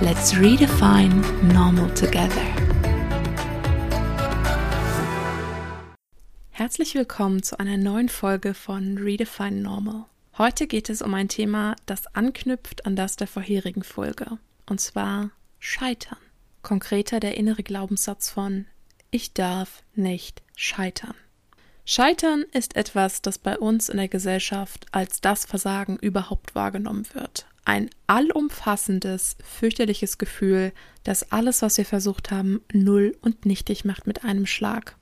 Let's redefine normal together. Herzlich willkommen zu einer neuen Folge von Redefine Normal. Heute geht es um ein Thema, das anknüpft an das der vorherigen Folge, und zwar Scheitern. Konkreter der innere Glaubenssatz von Ich darf nicht scheitern. Scheitern ist etwas, das bei uns in der Gesellschaft als das Versagen überhaupt wahrgenommen wird, ein allumfassendes, fürchterliches Gefühl, das alles, was wir versucht haben, null und nichtig macht mit einem Schlag.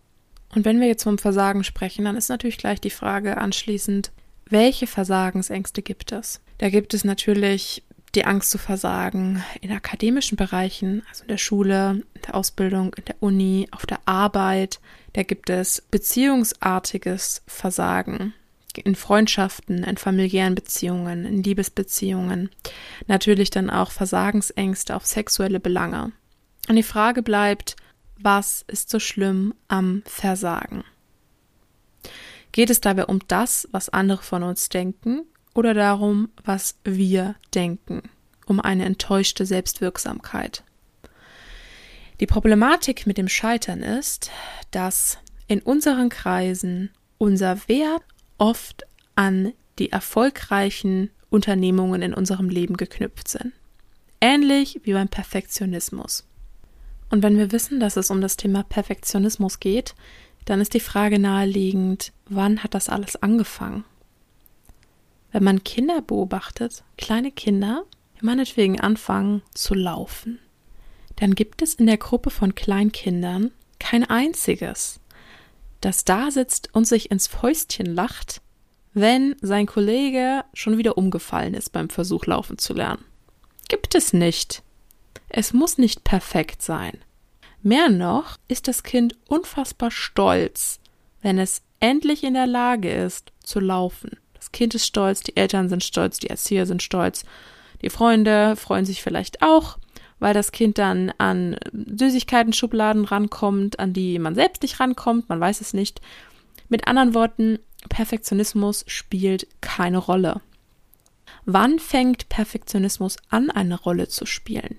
Und wenn wir jetzt vom Versagen sprechen, dann ist natürlich gleich die Frage anschließend, welche Versagensängste gibt es? Da gibt es natürlich die Angst zu versagen in akademischen Bereichen, also in der Schule, in der Ausbildung, in der Uni, auf der Arbeit. Da gibt es beziehungsartiges Versagen in Freundschaften, in familiären Beziehungen, in Liebesbeziehungen, natürlich dann auch Versagensängste auf sexuelle Belange. Und die Frage bleibt, was ist so schlimm am Versagen? Geht es dabei um das, was andere von uns denken, oder darum, was wir denken, um eine enttäuschte Selbstwirksamkeit? Die Problematik mit dem Scheitern ist, dass in unseren Kreisen unser Wert oft an die erfolgreichen Unternehmungen in unserem Leben geknüpft sind. Ähnlich wie beim Perfektionismus. Und wenn wir wissen, dass es um das Thema Perfektionismus geht, dann ist die Frage naheliegend, wann hat das alles angefangen? Wenn man Kinder beobachtet, kleine Kinder, die meinetwegen anfangen zu laufen, dann gibt es in der Gruppe von Kleinkindern kein einziges, das da sitzt und sich ins Fäustchen lacht, wenn sein Kollege schon wieder umgefallen ist beim Versuch laufen zu lernen. Gibt es nicht. Es muss nicht perfekt sein. Mehr noch ist das Kind unfassbar stolz, wenn es endlich in der Lage ist zu laufen. Das Kind ist stolz, die Eltern sind stolz, die Erzieher sind stolz, die Freunde freuen sich vielleicht auch, weil das Kind dann an Süßigkeiten-Schubladen rankommt, an die man selbst nicht rankommt, man weiß es nicht. Mit anderen Worten, Perfektionismus spielt keine Rolle. Wann fängt Perfektionismus an, eine Rolle zu spielen?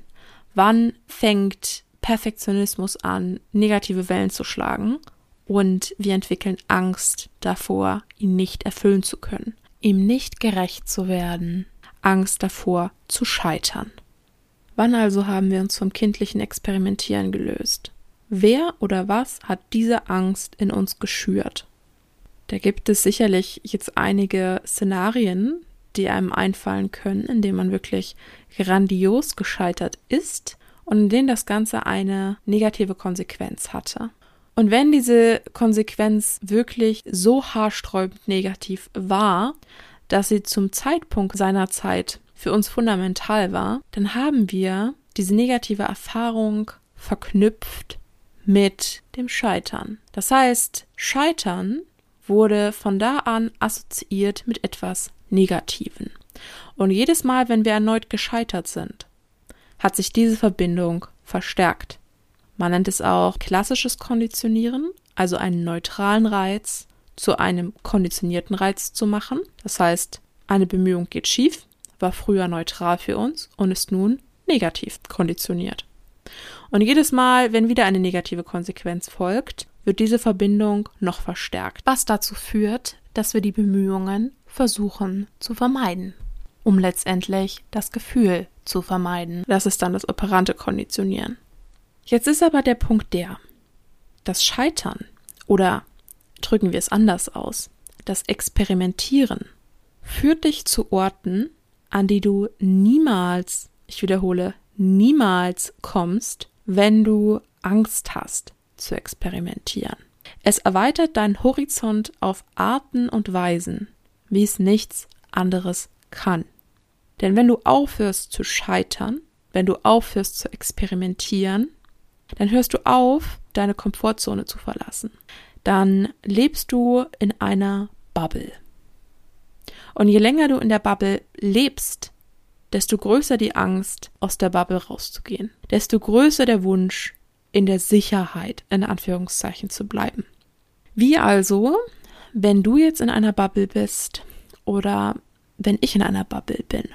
Wann fängt Perfektionismus an, negative Wellen zu schlagen? Und wir entwickeln Angst davor, ihn nicht erfüllen zu können, ihm nicht gerecht zu werden, Angst davor zu scheitern. Wann also haben wir uns vom kindlichen Experimentieren gelöst? Wer oder was hat diese Angst in uns geschürt? Da gibt es sicherlich jetzt einige Szenarien, die einem einfallen können, in denen man wirklich grandios gescheitert ist und in denen das Ganze eine negative Konsequenz hatte. Und wenn diese Konsequenz wirklich so haarsträubend negativ war, dass sie zum Zeitpunkt seiner Zeit für uns fundamental war, dann haben wir diese negative Erfahrung verknüpft mit dem Scheitern. Das heißt, Scheitern wurde von da an assoziiert mit etwas Negativen. Und jedes Mal, wenn wir erneut gescheitert sind, hat sich diese Verbindung verstärkt. Man nennt es auch klassisches Konditionieren, also einen neutralen Reiz zu einem konditionierten Reiz zu machen. Das heißt, eine Bemühung geht schief, war früher neutral für uns und ist nun negativ konditioniert. Und jedes Mal, wenn wieder eine negative Konsequenz folgt, wird diese Verbindung noch verstärkt, was dazu führt, dass wir die Bemühungen versuchen zu vermeiden, um letztendlich das Gefühl zu vermeiden. Das ist dann das operante Konditionieren. Jetzt ist aber der Punkt der, das Scheitern oder drücken wir es anders aus, das Experimentieren führt dich zu Orten, an die du niemals, ich wiederhole, niemals kommst, wenn du Angst hast zu experimentieren. Es erweitert deinen Horizont auf Arten und Weisen, wie es nichts anderes kann. Denn wenn du aufhörst zu scheitern, wenn du aufhörst zu experimentieren, dann hörst du auf, deine Komfortzone zu verlassen. Dann lebst du in einer Bubble. Und je länger du in der Bubble lebst, desto größer die Angst, aus der Bubble rauszugehen. Desto größer der Wunsch, in der Sicherheit, in Anführungszeichen, zu bleiben. Wie also, wenn du jetzt in einer Bubble bist oder wenn ich in einer Bubble bin?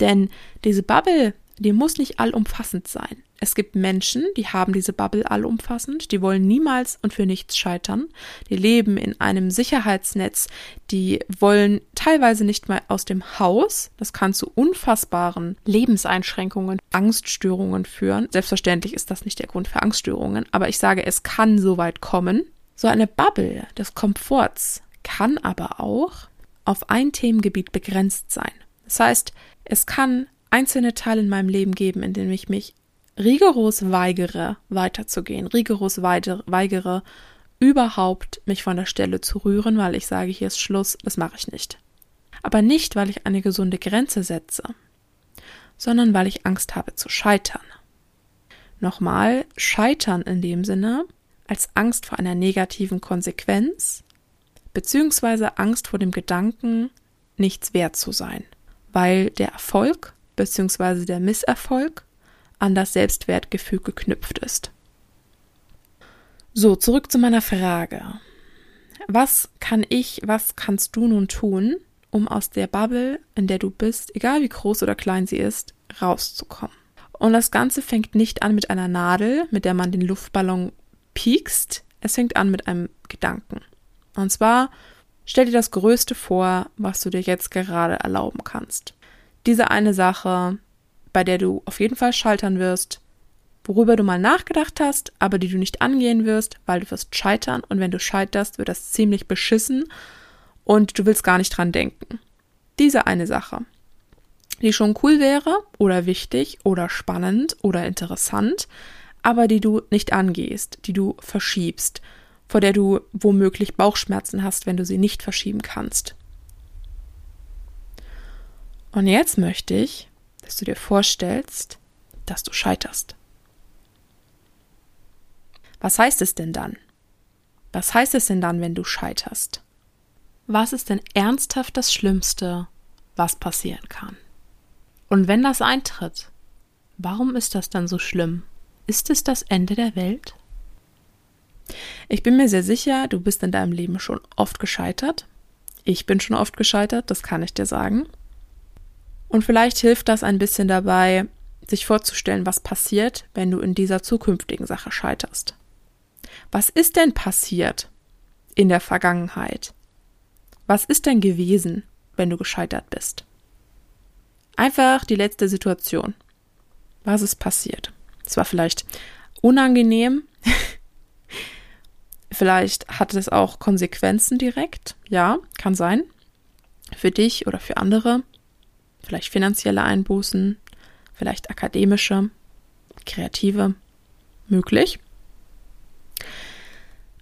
Denn diese Bubble, die muss nicht allumfassend sein. Es gibt Menschen, die haben diese Bubble allumfassend, die wollen niemals und für nichts scheitern, die leben in einem Sicherheitsnetz, die wollen teilweise nicht mal aus dem Haus, das kann zu unfassbaren Lebenseinschränkungen, Angststörungen führen. Selbstverständlich ist das nicht der Grund für Angststörungen, aber ich sage, es kann so weit kommen. So eine Bubble des Komforts kann aber auch auf ein Themengebiet begrenzt sein. Das heißt, es kann einzelne Teile in meinem Leben geben, in denen ich mich rigoros weigere, weiterzugehen, rigoros weigere, überhaupt mich von der Stelle zu rühren, weil ich sage, hier ist Schluss, das mache ich nicht. Aber nicht, weil ich eine gesunde Grenze setze, sondern weil ich Angst habe zu scheitern. Nochmal, scheitern in dem Sinne als Angst vor einer negativen Konsequenz, beziehungsweise Angst vor dem Gedanken, nichts wert zu sein, weil der Erfolg beziehungsweise der Misserfolg an das Selbstwertgefühl geknüpft ist. So, zurück zu meiner Frage. Was kann ich, was kannst du nun tun, um aus der Bubble, in der du bist, egal wie groß oder klein sie ist, rauszukommen? Und das Ganze fängt nicht an mit einer Nadel, mit der man den Luftballon piekst. Es fängt an mit einem Gedanken. Und zwar stell dir das Größte vor, was du dir jetzt gerade erlauben kannst. Diese eine Sache, bei der du auf jeden Fall scheitern wirst, worüber du mal nachgedacht hast, aber die du nicht angehen wirst, weil du wirst scheitern und wenn du scheiterst, wird das ziemlich beschissen und du willst gar nicht dran denken. Diese eine Sache, die schon cool wäre oder wichtig oder spannend oder interessant, aber die du nicht angehst, die du verschiebst, vor der du womöglich Bauchschmerzen hast, wenn du sie nicht verschieben kannst. Und jetzt möchte ich, dass du dir vorstellst, dass du scheiterst. Was heißt es denn dann? Was heißt es denn dann, wenn du scheiterst? Was ist denn ernsthaft das Schlimmste, was passieren kann? Und wenn das eintritt, warum ist das dann so schlimm? Ist es das Ende der Welt? Ich bin mir sehr sicher, du bist in deinem Leben schon oft gescheitert. Ich bin schon oft gescheitert, das kann ich dir sagen. Und vielleicht hilft das ein bisschen dabei, sich vorzustellen, was passiert, wenn du in dieser zukünftigen Sache scheiterst. Was ist denn passiert in der Vergangenheit? Was ist denn gewesen, wenn du gescheitert bist? Einfach die letzte Situation. Was ist passiert? Es war vielleicht unangenehm. vielleicht hatte es auch Konsequenzen direkt. Ja, kann sein. Für dich oder für andere vielleicht finanzielle Einbußen, vielleicht akademische, kreative, möglich.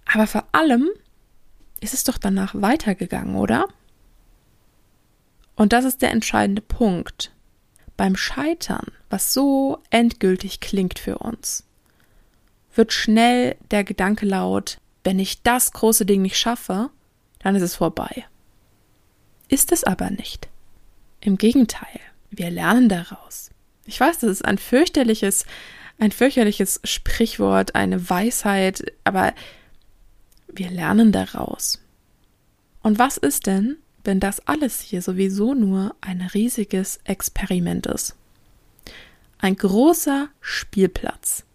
Aber vor allem ist es doch danach weitergegangen, oder? Und das ist der entscheidende Punkt. Beim Scheitern, was so endgültig klingt für uns, wird schnell der Gedanke laut, wenn ich das große Ding nicht schaffe, dann ist es vorbei. Ist es aber nicht. Im Gegenteil, wir lernen daraus. Ich weiß, das ist ein fürchterliches, ein fürchterliches Sprichwort, eine Weisheit, aber wir lernen daraus. Und was ist denn, wenn das alles hier sowieso nur ein riesiges Experiment ist? Ein großer Spielplatz.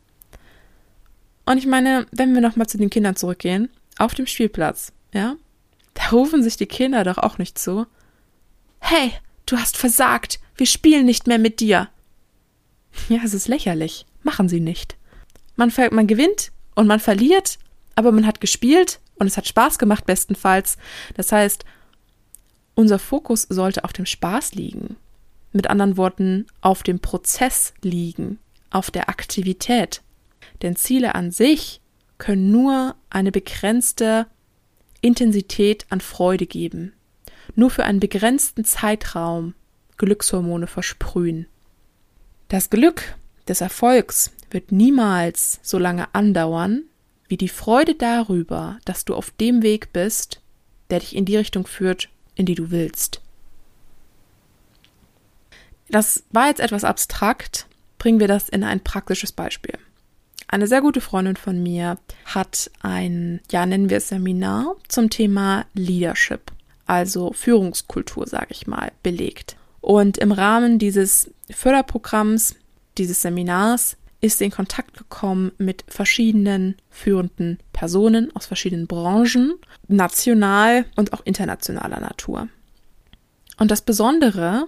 Und ich meine, wenn wir nochmal zu den Kindern zurückgehen, auf dem Spielplatz, ja, da rufen sich die Kinder doch auch nicht zu. Hey, Du hast versagt. Wir spielen nicht mehr mit dir. Ja, es ist lächerlich. Machen sie nicht. Man, man gewinnt und man verliert, aber man hat gespielt und es hat Spaß gemacht bestenfalls. Das heißt, unser Fokus sollte auf dem Spaß liegen. Mit anderen Worten, auf dem Prozess liegen, auf der Aktivität. Denn Ziele an sich können nur eine begrenzte Intensität an Freude geben nur für einen begrenzten Zeitraum Glückshormone versprühen. Das Glück des Erfolgs wird niemals so lange andauern, wie die Freude darüber, dass du auf dem Weg bist, der dich in die Richtung führt, in die du willst. Das war jetzt etwas abstrakt. Bringen wir das in ein praktisches Beispiel. Eine sehr gute Freundin von mir hat ein, ja, nennen wir es Seminar zum Thema Leadership, also Führungskultur, sage ich mal, belegt. Und im Rahmen dieses Förderprogramms, dieses Seminars, ist sie in Kontakt gekommen mit verschiedenen führenden Personen aus verschiedenen Branchen, national und auch internationaler Natur. Und das Besondere,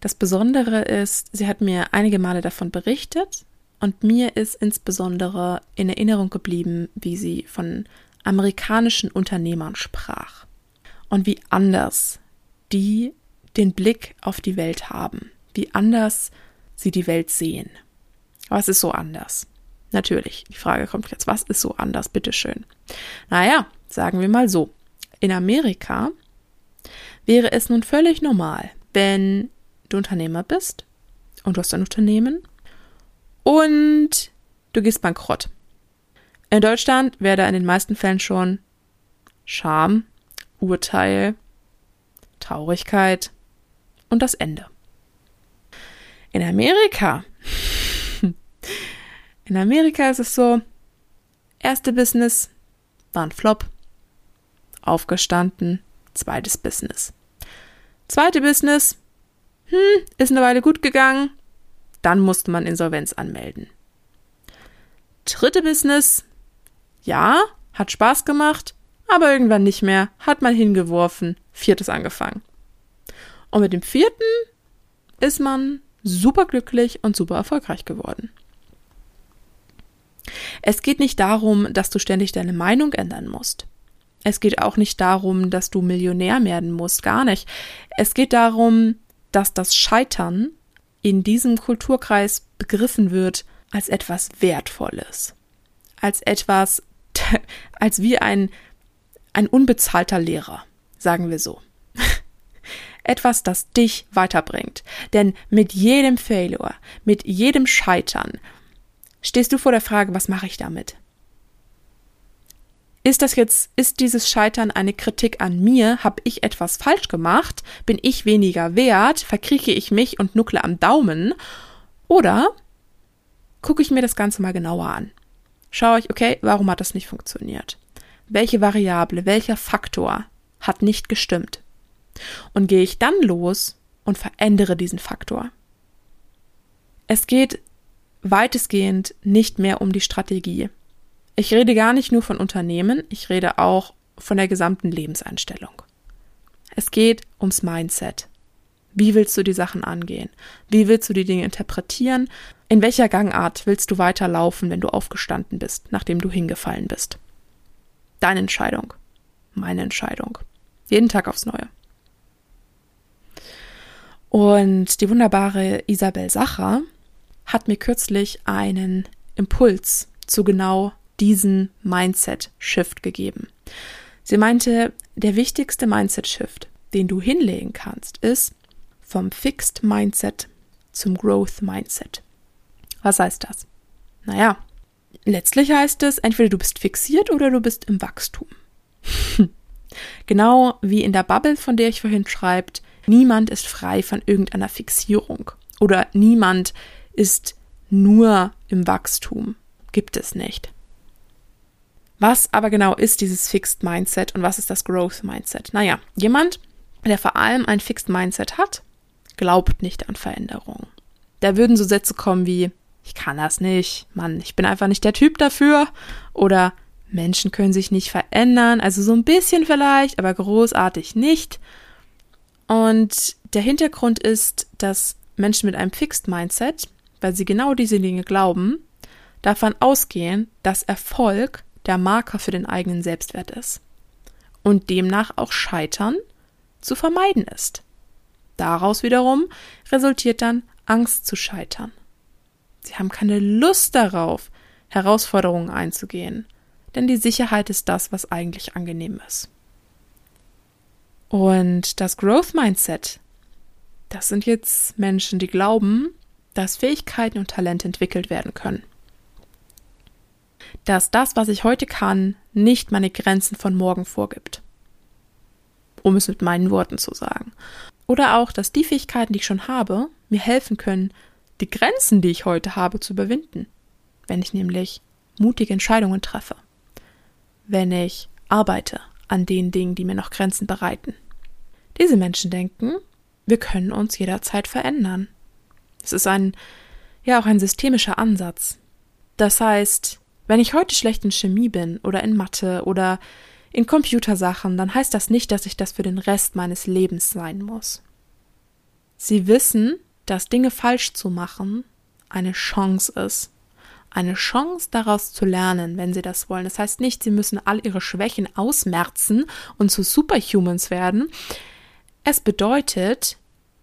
das Besondere ist, sie hat mir einige Male davon berichtet und mir ist insbesondere in Erinnerung geblieben, wie sie von amerikanischen Unternehmern sprach und wie anders die den Blick auf die Welt haben, wie anders sie die Welt sehen. Was ist so anders? Natürlich, die Frage kommt jetzt, was ist so anders, bitteschön? Naja, sagen wir mal so. In Amerika wäre es nun völlig normal, wenn du Unternehmer bist und du hast ein Unternehmen und du gehst bankrott. In Deutschland wäre da in den meisten Fällen schon Scham, Urteil, Traurigkeit und das Ende. In Amerika, in Amerika ist es so, erste Business war ein Flop, aufgestanden, zweites Business. Zweite Business, hm, ist eine Weile gut gegangen, dann musste man Insolvenz anmelden. Dritte Business, ja, hat Spaß gemacht, aber irgendwann nicht mehr, hat man hingeworfen, viertes angefangen. Und mit dem vierten ist man super glücklich und super erfolgreich geworden. Es geht nicht darum, dass du ständig deine Meinung ändern musst. Es geht auch nicht darum, dass du Millionär werden musst, gar nicht. Es geht darum, dass das Scheitern in diesem Kulturkreis begriffen wird als etwas Wertvolles, als etwas, als wie ein, ein unbezahlter Lehrer, sagen wir so etwas, das dich weiterbringt. Denn mit jedem Failure, mit jedem Scheitern, stehst du vor der Frage, was mache ich damit? Ist das jetzt, ist dieses Scheitern eine Kritik an mir? Habe ich etwas falsch gemacht? Bin ich weniger wert? Verkrieche ich mich und nuckle am Daumen? Oder gucke ich mir das Ganze mal genauer an? Schaue ich, okay, warum hat das nicht funktioniert? Welche Variable, welcher Faktor hat nicht gestimmt? Und gehe ich dann los und verändere diesen Faktor. Es geht weitestgehend nicht mehr um die Strategie. Ich rede gar nicht nur von Unternehmen, ich rede auch von der gesamten Lebenseinstellung. Es geht ums Mindset. Wie willst du die Sachen angehen? Wie willst du die Dinge interpretieren? In welcher Gangart willst du weiterlaufen, wenn du aufgestanden bist, nachdem du hingefallen bist? Deine Entscheidung. Meine Entscheidung. Jeden Tag aufs Neue. Und die wunderbare Isabel Sacher hat mir kürzlich einen Impuls zu genau diesen Mindset-Shift gegeben. Sie meinte, der wichtigste Mindset-Shift, den du hinlegen kannst, ist vom Fixed Mindset zum Growth Mindset. Was heißt das? Naja, letztlich heißt es, entweder du bist fixiert oder du bist im Wachstum. genau wie in der Bubble, von der ich vorhin schreibt, Niemand ist frei von irgendeiner Fixierung oder niemand ist nur im Wachstum. Gibt es nicht. Was aber genau ist dieses Fixed Mindset und was ist das Growth Mindset? Naja, jemand, der vor allem ein Fixed Mindset hat, glaubt nicht an Veränderungen. Da würden so Sätze kommen wie, ich kann das nicht, Mann, ich bin einfach nicht der Typ dafür oder Menschen können sich nicht verändern, also so ein bisschen vielleicht, aber großartig nicht und der Hintergrund ist, dass Menschen mit einem Fixed Mindset, weil sie genau diese Dinge glauben, davon ausgehen, dass Erfolg der Marker für den eigenen Selbstwert ist und demnach auch Scheitern zu vermeiden ist. Daraus wiederum resultiert dann Angst zu scheitern. Sie haben keine Lust darauf, Herausforderungen einzugehen, denn die Sicherheit ist das, was eigentlich angenehm ist. Und das Growth Mindset Das sind jetzt Menschen, die glauben, dass Fähigkeiten und Talente entwickelt werden können. Dass das, was ich heute kann, nicht meine Grenzen von morgen vorgibt. Um es mit meinen Worten zu sagen. Oder auch, dass die Fähigkeiten, die ich schon habe, mir helfen können, die Grenzen, die ich heute habe, zu überwinden. Wenn ich nämlich mutige Entscheidungen treffe. Wenn ich arbeite an den Dingen, die mir noch Grenzen bereiten. Diese Menschen denken, wir können uns jederzeit verändern. Es ist ein, ja, auch ein systemischer Ansatz. Das heißt, wenn ich heute schlecht in Chemie bin oder in Mathe oder in Computersachen, dann heißt das nicht, dass ich das für den Rest meines Lebens sein muss. Sie wissen, dass Dinge falsch zu machen eine Chance ist. Eine Chance daraus zu lernen, wenn sie das wollen. Das heißt nicht, sie müssen all ihre Schwächen ausmerzen und zu Superhumans werden. Es bedeutet,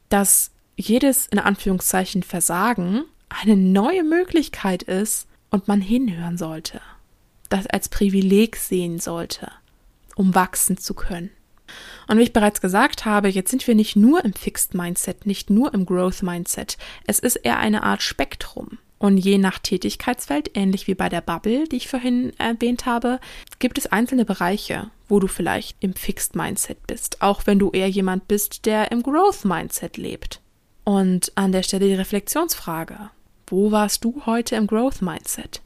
dass jedes in Anführungszeichen Versagen eine neue Möglichkeit ist und man hinhören sollte, das als Privileg sehen sollte, um wachsen zu können. Und wie ich bereits gesagt habe, jetzt sind wir nicht nur im Fixed Mindset, nicht nur im Growth Mindset. Es ist eher eine Art Spektrum. Und je nach Tätigkeitsfeld, ähnlich wie bei der Bubble, die ich vorhin erwähnt habe, gibt es einzelne Bereiche, wo du vielleicht im Fixed Mindset bist, auch wenn du eher jemand bist, der im Growth Mindset lebt. Und an der Stelle die Reflexionsfrage. Wo warst du heute im Growth Mindset?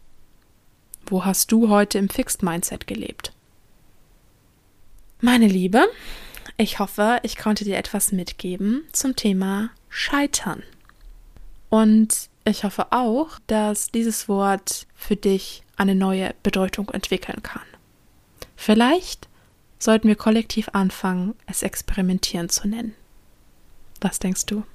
Wo hast du heute im Fixed Mindset gelebt? Meine Liebe, ich hoffe, ich konnte dir etwas mitgeben zum Thema Scheitern. Und ich hoffe auch, dass dieses Wort für dich eine neue Bedeutung entwickeln kann. Vielleicht sollten wir kollektiv anfangen, es experimentieren zu nennen. Was denkst du?